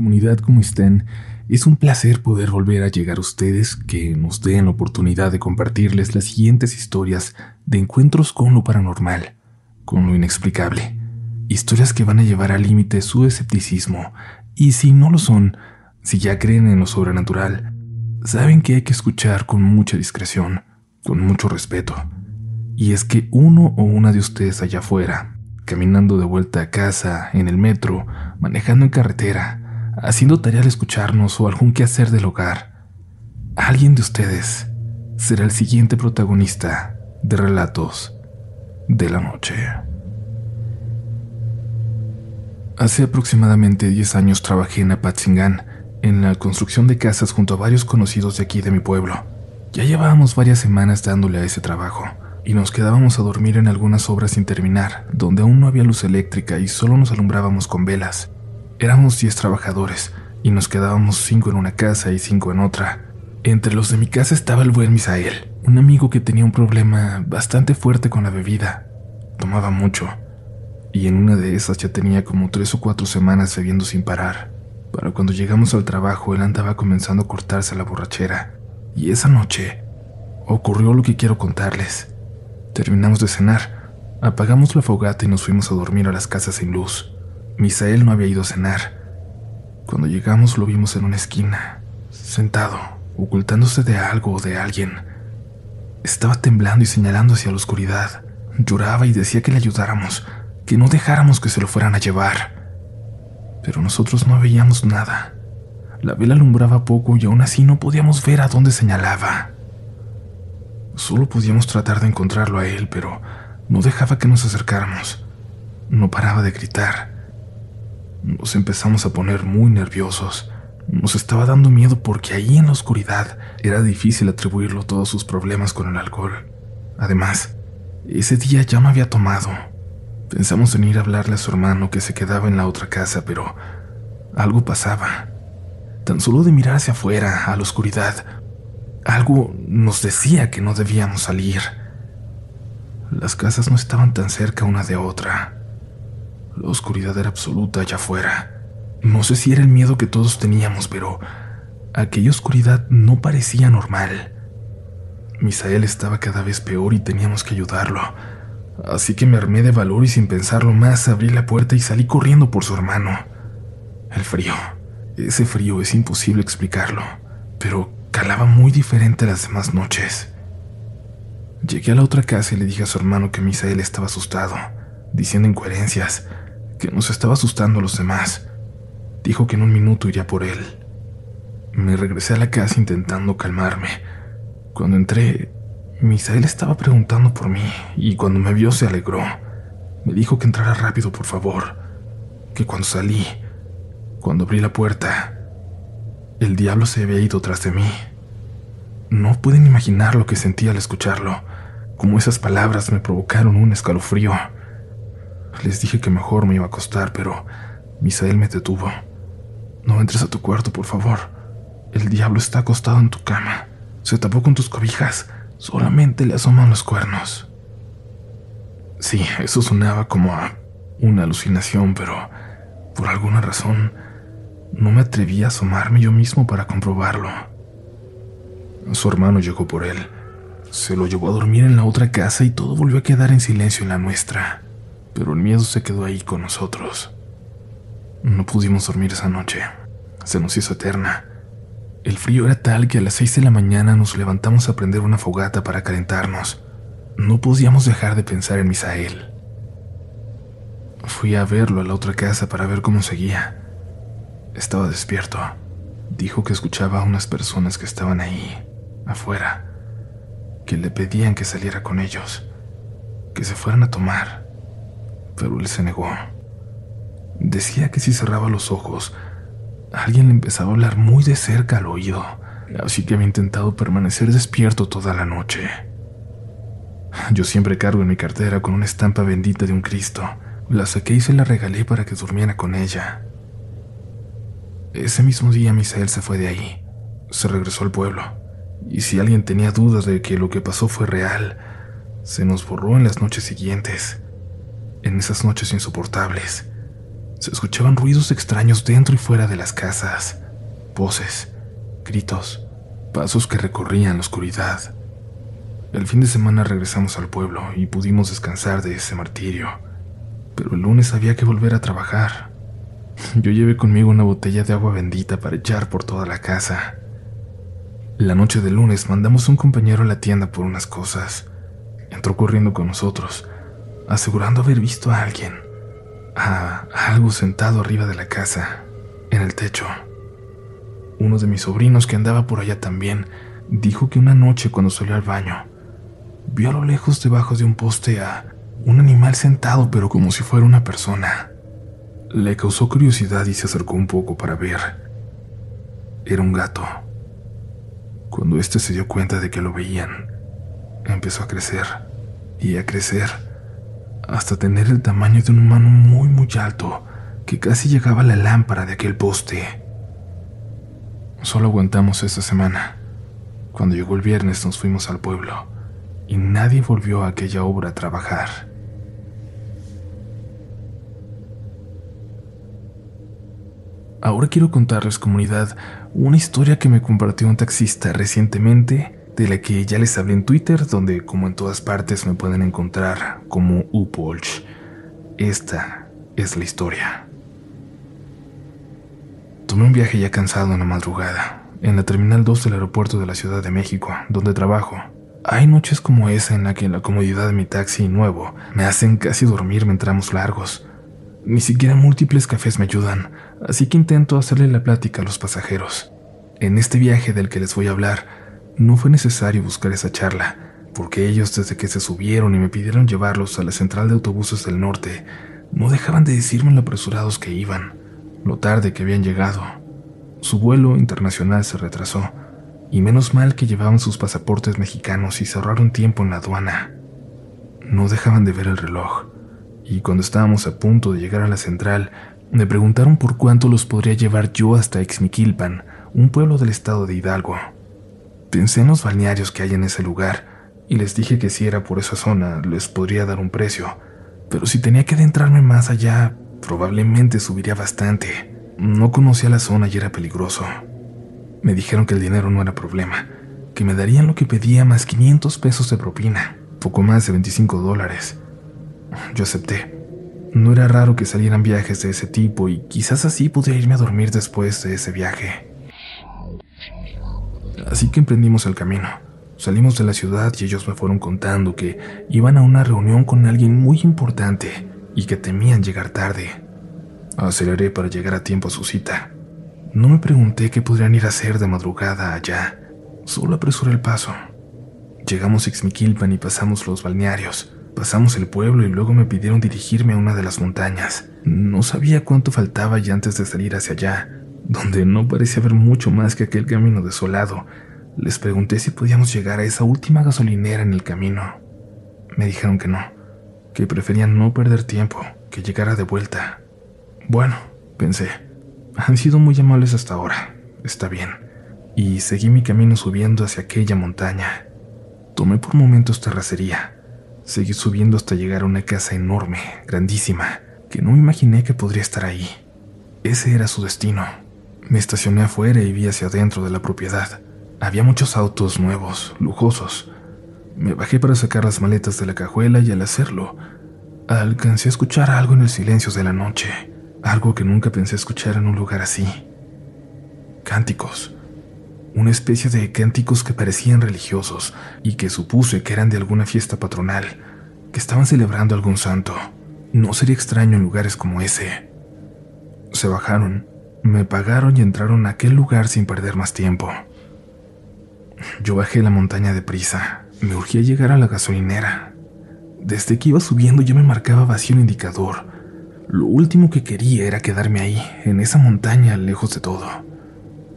comunidad, ¿cómo están? Es un placer poder volver a llegar a ustedes que nos den la oportunidad de compartirles las siguientes historias de encuentros con lo paranormal, con lo inexplicable. Historias que van a llevar al límite su escepticismo, y si no lo son, si ya creen en lo sobrenatural, saben que hay que escuchar con mucha discreción, con mucho respeto. Y es que uno o una de ustedes allá afuera caminando de vuelta a casa, en el metro, manejando en carretera, haciendo tarea al escucharnos o algún quehacer del hogar. Alguien de ustedes será el siguiente protagonista de Relatos de la Noche. Hace aproximadamente 10 años trabajé en Apatzingán, en la construcción de casas junto a varios conocidos de aquí de mi pueblo. Ya llevábamos varias semanas dándole a ese trabajo y nos quedábamos a dormir en algunas obras sin terminar, donde aún no había luz eléctrica y solo nos alumbrábamos con velas. Éramos diez trabajadores y nos quedábamos cinco en una casa y cinco en otra. Entre los de mi casa estaba el buen Misael, un amigo que tenía un problema bastante fuerte con la bebida. Tomaba mucho, y en una de esas ya tenía como tres o cuatro semanas bebiendo sin parar. Para cuando llegamos al trabajo, él andaba comenzando a cortarse la borrachera. Y esa noche ocurrió lo que quiero contarles. Terminamos de cenar, apagamos la fogata y nos fuimos a dormir a las casas sin luz. Misael no había ido a cenar. Cuando llegamos lo vimos en una esquina, sentado, ocultándose de algo o de alguien. Estaba temblando y señalando hacia la oscuridad. Lloraba y decía que le ayudáramos, que no dejáramos que se lo fueran a llevar. Pero nosotros no veíamos nada. La vela alumbraba poco y aún así no podíamos ver a dónde señalaba. Solo podíamos tratar de encontrarlo a él, pero no dejaba que nos acercáramos. No paraba de gritar. Nos empezamos a poner muy nerviosos. Nos estaba dando miedo porque ahí en la oscuridad era difícil atribuirlo todos sus problemas con el alcohol. Además, ese día ya me había tomado. Pensamos en ir a hablarle a su hermano que se quedaba en la otra casa, pero algo pasaba. Tan solo de mirar hacia afuera, a la oscuridad, algo nos decía que no debíamos salir. Las casas no estaban tan cerca una de otra. La oscuridad era absoluta allá afuera. No sé si era el miedo que todos teníamos, pero aquella oscuridad no parecía normal. Misael estaba cada vez peor y teníamos que ayudarlo. Así que me armé de valor y sin pensarlo más abrí la puerta y salí corriendo por su hermano. El frío. Ese frío es imposible explicarlo. Pero calaba muy diferente a las demás noches. Llegué a la otra casa y le dije a su hermano que Misael estaba asustado, diciendo incoherencias, que nos estaba asustando a los demás. Dijo que en un minuto iría por él. Me regresé a la casa intentando calmarme. Cuando entré, Misael estaba preguntando por mí y cuando me vio se alegró. Me dijo que entrara rápido, por favor, que cuando salí, cuando abrí la puerta, el diablo se había ido tras de mí. No pueden imaginar lo que sentí al escucharlo, como esas palabras me provocaron un escalofrío. Les dije que mejor me iba a acostar, pero Misael me detuvo. No entres a tu cuarto, por favor. El diablo está acostado en tu cama. Se tapó con tus cobijas. Solamente le asoman los cuernos. Sí, eso sonaba como a una alucinación, pero por alguna razón no me atreví a asomarme yo mismo para comprobarlo. Su hermano llegó por él. Se lo llevó a dormir en la otra casa y todo volvió a quedar en silencio en la nuestra. Pero el miedo se quedó ahí con nosotros. No pudimos dormir esa noche. Se nos hizo eterna. El frío era tal que a las seis de la mañana nos levantamos a prender una fogata para calentarnos. No podíamos dejar de pensar en Misael. Fui a verlo a la otra casa para ver cómo seguía. Estaba despierto. Dijo que escuchaba a unas personas que estaban ahí, afuera, que le pedían que saliera con ellos, que se fueran a tomar, pero él se negó. Decía que si cerraba los ojos, alguien le empezaba a hablar muy de cerca al oído, así que había intentado permanecer despierto toda la noche. Yo siempre cargo en mi cartera con una estampa bendita de un Cristo. La saqué y se la regalé para que durmiera con ella. Ese mismo día Misael se fue de ahí, se regresó al pueblo, y si alguien tenía dudas de que lo que pasó fue real, se nos borró en las noches siguientes, en esas noches insoportables, Se escuchaban ruidos extraños dentro y fuera de las casas, voces, gritos, pasos que recorrían la oscuridad. El fin de semana regresamos al pueblo y pudimos descansar de ese martirio, pero el lunes había que volver a trabajar. Yo llevé conmigo una botella de agua bendita para echar por toda la casa. La noche del lunes mandamos a un compañero a la tienda por unas cosas. Entró corriendo con nosotros, asegurando haber visto a alguien, a algo sentado arriba de la casa, en el techo. Uno de mis sobrinos que andaba por allá también dijo que una noche cuando salió al baño, vio a lo lejos debajo de un poste a un animal sentado pero como si fuera una persona. Le causó curiosidad y se acercó un poco para ver. Era un gato. Cuando éste se dio cuenta de que lo veían, empezó a crecer y a crecer hasta tener el tamaño de un humano muy muy alto que casi llegaba a la lámpara de aquel poste. Solo aguantamos esa semana. Cuando llegó el viernes nos fuimos al pueblo y nadie volvió a aquella obra a trabajar. Ahora quiero contarles, comunidad, una historia que me compartió un taxista recientemente, de la que ya les hablé en Twitter, donde como en todas partes me pueden encontrar como Upolch. Esta es la historia. Tomé un viaje ya cansado en la madrugada, en la Terminal 2 del aeropuerto de la Ciudad de México, donde trabajo. Hay noches como esa en la que la comodidad de mi taxi nuevo me hacen casi dormirme en tramos largos. Ni siquiera múltiples cafés me ayudan, así que intento hacerle la plática a los pasajeros. En este viaje del que les voy a hablar, no fue necesario buscar esa charla, porque ellos desde que se subieron y me pidieron llevarlos a la central de autobuses del norte, no dejaban de decirme lo apresurados que iban, lo tarde que habían llegado. Su vuelo internacional se retrasó, y menos mal que llevaban sus pasaportes mexicanos y se tiempo en la aduana. No dejaban de ver el reloj y cuando estábamos a punto de llegar a la central, me preguntaron por cuánto los podría llevar yo hasta Exmiquilpan, un pueblo del estado de Hidalgo. Pensé en los balnearios que hay en ese lugar y les dije que si era por esa zona les podría dar un precio, pero si tenía que adentrarme más allá, probablemente subiría bastante. No conocía la zona y era peligroso. Me dijeron que el dinero no era problema, que me darían lo que pedía más 500 pesos de propina, poco más de 25 dólares. Yo acepté. No era raro que salieran viajes de ese tipo y quizás así podría irme a dormir después de ese viaje. Así que emprendimos el camino. Salimos de la ciudad y ellos me fueron contando que iban a una reunión con alguien muy importante y que temían llegar tarde. Aceleré para llegar a tiempo a su cita. No me pregunté qué podrían ir a hacer de madrugada allá, solo apresuré el paso. Llegamos a Ixmiquilpan y pasamos los balnearios. Pasamos el pueblo y luego me pidieron dirigirme a una de las montañas. No sabía cuánto faltaba ya antes de salir hacia allá, donde no parecía haber mucho más que aquel camino desolado. Les pregunté si podíamos llegar a esa última gasolinera en el camino. Me dijeron que no, que preferían no perder tiempo, que llegara de vuelta. Bueno, pensé, han sido muy amables hasta ahora, está bien. Y seguí mi camino subiendo hacia aquella montaña. Tomé por momentos terracería Seguí subiendo hasta llegar a una casa enorme, grandísima, que no imaginé que podría estar ahí. Ese era su destino. Me estacioné afuera y vi hacia adentro de la propiedad. Había muchos autos nuevos, lujosos. Me bajé para sacar las maletas de la cajuela y al hacerlo, alcancé a escuchar algo en el silencio de la noche, algo que nunca pensé escuchar en un lugar así. Cánticos, una especie de cánticos que parecían religiosos y que supuse que eran de alguna fiesta patronal, que estaban celebrando algún santo. No sería extraño en lugares como ese. Se bajaron, me pagaron y entraron a aquel lugar sin perder más tiempo. Yo bajé la montaña de prisa. Me urgía llegar a la gasolinera. Desde que iba subiendo yo me marcaba vacío el indicador. Lo último que quería era quedarme ahí, en esa montaña, lejos de todo.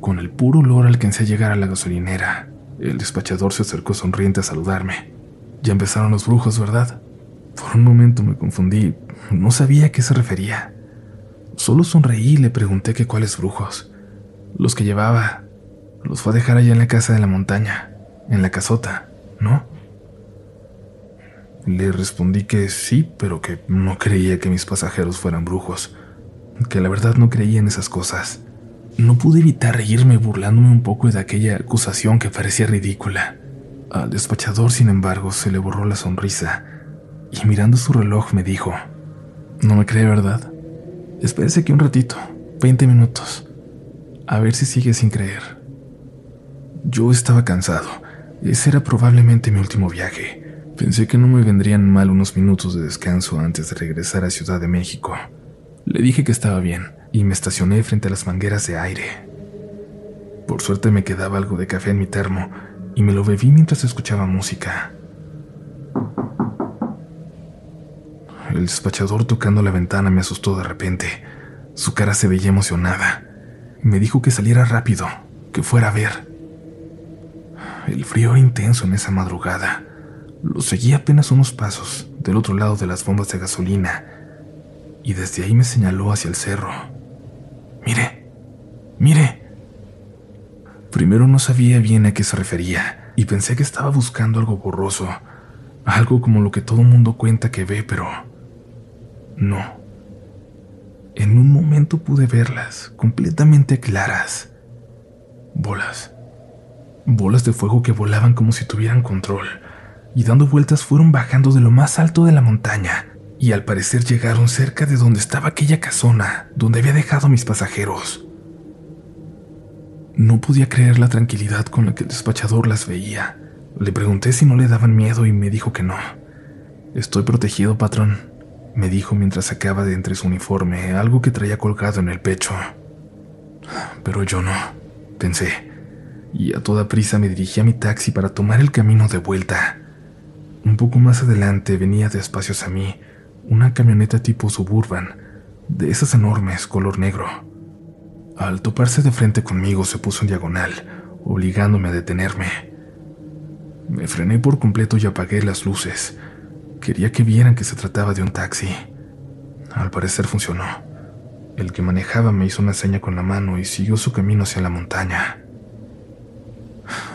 Con el puro olor alcancé a llegar a la gasolinera. El despachador se acercó sonriente a saludarme. Ya empezaron los brujos, ¿verdad? Por un momento me confundí. No sabía a qué se refería. Solo sonreí y le pregunté que cuáles brujos. Los que llevaba. Los fue a dejar allá en la casa de la montaña, en la casota, ¿no? Le respondí que sí, pero que no creía que mis pasajeros fueran brujos. que la verdad no creía en esas cosas. No pude evitar reírme burlándome un poco de aquella acusación que parecía ridícula. Al despachador, sin embargo, se le borró la sonrisa y mirando su reloj me dijo, ¿no me cree verdad? Espérese aquí un ratito, 20 minutos, a ver si sigue sin creer. Yo estaba cansado, ese era probablemente mi último viaje. Pensé que no me vendrían mal unos minutos de descanso antes de regresar a Ciudad de México. Le dije que estaba bien y me estacioné frente a las mangueras de aire. Por suerte me quedaba algo de café en mi termo y me lo bebí mientras escuchaba música. El despachador tocando la ventana me asustó de repente. Su cara se veía emocionada. Me dijo que saliera rápido, que fuera a ver. El frío era intenso en esa madrugada. Lo seguí apenas unos pasos, del otro lado de las bombas de gasolina, y desde ahí me señaló hacia el cerro. Mire, mire. Primero no sabía bien a qué se refería, y pensé que estaba buscando algo borroso, algo como lo que todo mundo cuenta que ve, pero no. En un momento pude verlas, completamente claras. Bolas. Bolas de fuego que volaban como si tuvieran control, y dando vueltas fueron bajando de lo más alto de la montaña, y al parecer llegaron cerca de donde estaba aquella casona, donde había dejado a mis pasajeros. No podía creer la tranquilidad con la que el despachador las veía. Le pregunté si no le daban miedo y me dijo que no. Estoy protegido, patrón, me dijo mientras sacaba de entre su uniforme algo que traía colgado en el pecho. Pero yo no, pensé, y a toda prisa me dirigí a mi taxi para tomar el camino de vuelta. Un poco más adelante venía despacio a mí una camioneta tipo suburban, de esas enormes, color negro. Al toparse de frente conmigo se puso en diagonal, obligándome a detenerme. Me frené por completo y apagué las luces. Quería que vieran que se trataba de un taxi. Al parecer funcionó. El que manejaba me hizo una seña con la mano y siguió su camino hacia la montaña.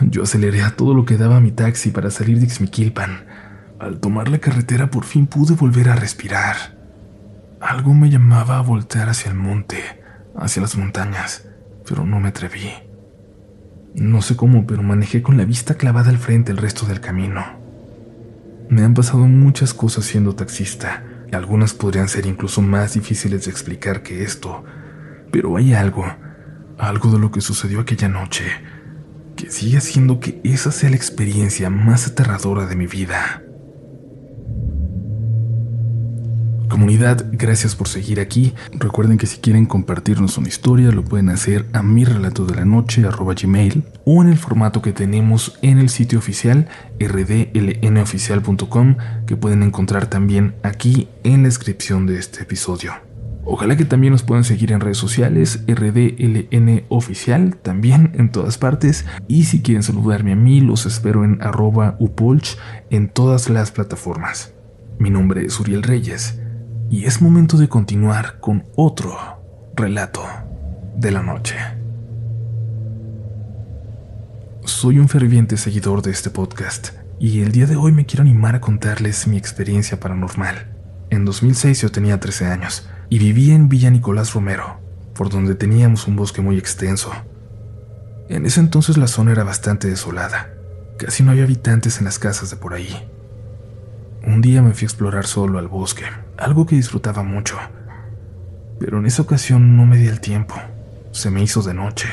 Yo aceleré a todo lo que daba mi taxi para salir de Xmiquilpan al tomar la carretera por fin pude volver a respirar. Algo me llamaba a voltear hacia el monte, hacia las montañas, pero no me atreví. No sé cómo, pero manejé con la vista clavada al frente el resto del camino. Me han pasado muchas cosas siendo taxista, algunas podrían ser incluso más difíciles de explicar que esto, pero hay algo, algo de lo que sucedió aquella noche, que sigue haciendo que esa sea la experiencia más aterradora de mi vida. Comunidad, gracias por seguir aquí. Recuerden que si quieren compartirnos una historia, lo pueden hacer a mi relato de la noche gmail o en el formato que tenemos en el sitio oficial rdlnoficial.com que pueden encontrar también aquí en la descripción de este episodio. Ojalá que también nos puedan seguir en redes sociales, RDLN Oficial, también en todas partes. Y si quieren saludarme a mí, los espero en arroba upolch en todas las plataformas. Mi nombre es Uriel Reyes y es momento de continuar con otro relato de la noche. Soy un ferviente seguidor de este podcast y el día de hoy me quiero animar a contarles mi experiencia paranormal. En 2006 yo tenía 13 años y vivía en Villa Nicolás Romero, por donde teníamos un bosque muy extenso. En ese entonces la zona era bastante desolada, casi no había habitantes en las casas de por ahí. Un día me fui a explorar solo al bosque, algo que disfrutaba mucho. Pero en esa ocasión no me di el tiempo. Se me hizo de noche.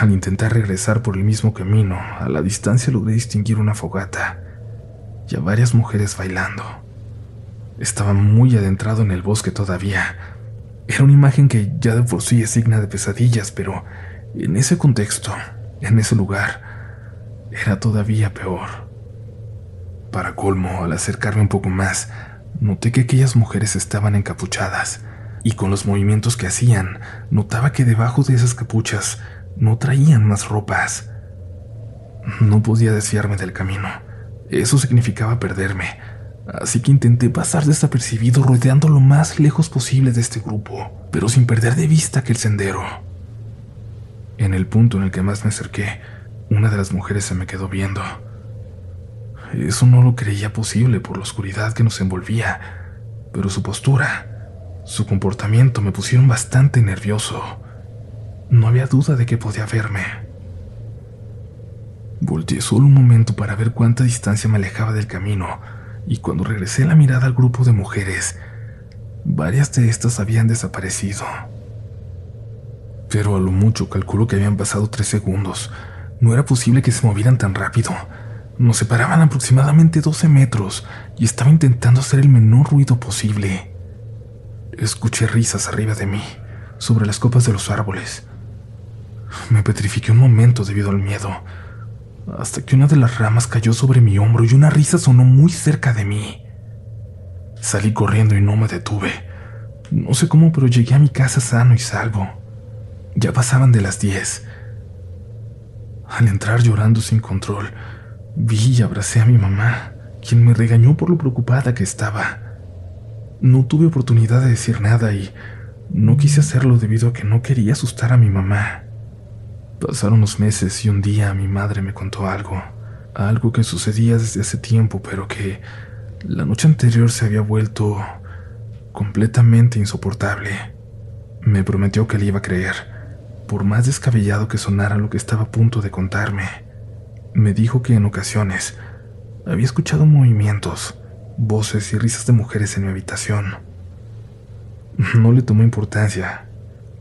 Al intentar regresar por el mismo camino, a la distancia logré distinguir una fogata y a varias mujeres bailando. Estaba muy adentrado en el bosque todavía. Era una imagen que ya de por sí es digna de pesadillas, pero en ese contexto, en ese lugar, era todavía peor. Para colmo, al acercarme un poco más, noté que aquellas mujeres estaban encapuchadas, y con los movimientos que hacían, notaba que debajo de esas capuchas no traían más ropas. No podía desviarme del camino. Eso significaba perderme, así que intenté pasar desapercibido rodeando lo más lejos posible de este grupo, pero sin perder de vista aquel sendero. En el punto en el que más me acerqué, una de las mujeres se me quedó viendo. Eso no lo creía posible por la oscuridad que nos envolvía, pero su postura, Su comportamiento me pusieron bastante nervioso. No había duda de que podía verme. Volteé solo un momento para ver cuánta distancia me alejaba del camino, y cuando regresé la mirada al grupo de mujeres, varias de estas habían desaparecido. Pero a lo mucho calculo que habían pasado tres segundos. No era posible que se movieran tan rápido. Nos separaban aproximadamente 12 metros y estaba intentando hacer el menor ruido posible. Escuché risas arriba de mí, sobre las copas de los árboles. Me petrifiqué un momento debido al miedo, hasta que una de las ramas cayó sobre mi hombro y una risa sonó muy cerca de mí. Salí corriendo y no me detuve. No sé cómo, pero llegué a mi casa sano y salvo. Ya pasaban de las diez. Al entrar llorando sin control, vi y abracé a mi mamá, quien me regañó por lo preocupada que estaba. No tuve oportunidad de decir nada y no quise hacerlo debido a que no quería asustar a mi mamá. Pasaron unos meses y un día mi madre me contó algo, algo que sucedía desde hace tiempo, pero que la noche anterior se había vuelto completamente insoportable. Me prometió que le iba a creer, por más descabellado que sonara lo que estaba a punto de contarme. Me dijo que en ocasiones había escuchado movimientos, voces y risas de mujeres en mi habitación. No le tomó importancia,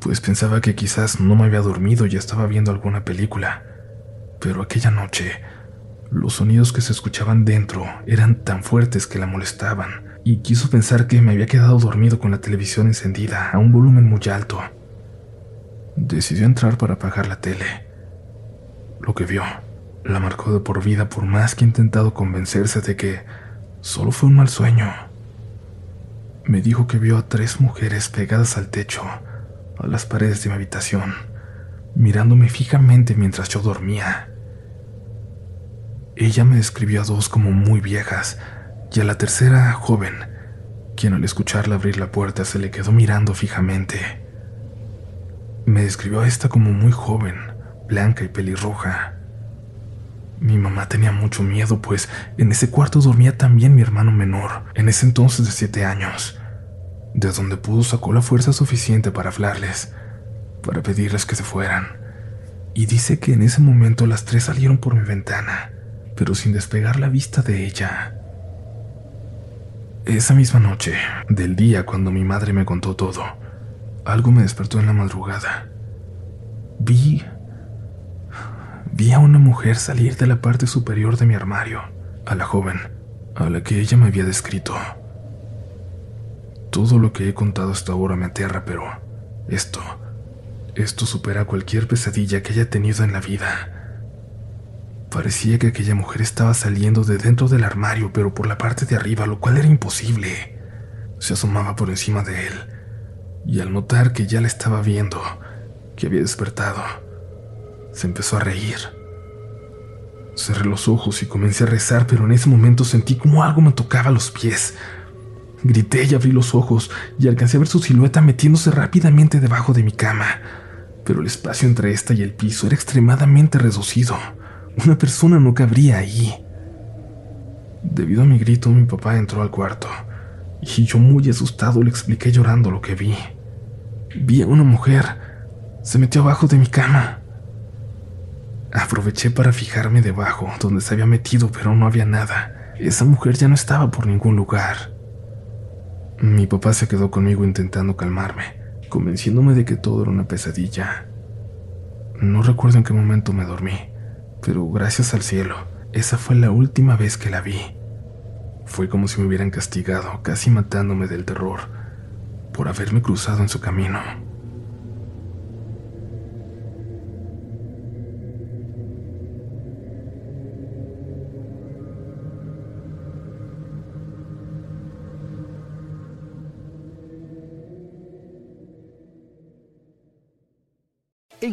pues pensaba que quizás no me había dormido y estaba viendo alguna película. Pero aquella noche, los sonidos que se escuchaban dentro eran tan fuertes que la molestaban, y quiso pensar que me había quedado dormido con la televisión encendida a un volumen muy alto. Decidió entrar para apagar la tele. Lo que vio la marcó de por vida por más que he intentado convencerse de que solo fue un mal sueño. Me dijo que vio a tres mujeres pegadas al techo, a las paredes de mi habitación, mirándome fijamente mientras yo dormía. Ella me describió a dos como muy viejas y a la tercera joven, quien al escucharla abrir la puerta se le quedó mirando fijamente. Me describió a esta como muy joven, blanca y pelirroja. Mi mamá tenía mucho miedo, pues en ese cuarto dormía también mi hermano menor, en ese entonces de siete años de donde pudo sacó la fuerza suficiente para hablarles, para pedirles que se fueran. Y dice que en ese momento las tres salieron por mi ventana, pero sin despegar la vista de ella. Esa misma noche, del día cuando mi madre me contó todo, algo me despertó en la madrugada. Vi... Vi a una mujer salir de la parte superior de mi armario, a la joven, a la que ella me había descrito. Todo lo que he contado hasta ahora me aterra, pero esto, esto supera cualquier pesadilla que haya tenido en la vida. Parecía que aquella mujer estaba saliendo de dentro del armario, pero por la parte de arriba, lo cual era imposible. Se asomaba por encima de él, y al notar que ya la estaba viendo, que había despertado, se empezó a reír. Cerré los ojos y comencé a rezar, pero en ese momento sentí como algo me tocaba los pies. Grité y abrí los ojos y alcancé a ver su silueta metiéndose rápidamente debajo de mi cama. Pero el espacio entre esta y el piso era extremadamente reducido. Una persona no cabría ahí. Debido a mi grito, mi papá entró al cuarto y yo muy asustado le expliqué llorando lo que vi. Vi a una mujer. Se metió abajo de mi cama. Aproveché para fijarme debajo, donde se había metido, pero no había nada. Esa mujer ya no estaba por ningún lugar. Mi papá se quedó conmigo intentando calmarme, convenciéndome de que todo era una pesadilla. No recuerdo en qué momento me dormí, pero gracias al cielo, esa fue la última vez que la vi. Fue como si me hubieran castigado, casi matándome del terror, por haberme cruzado en su camino.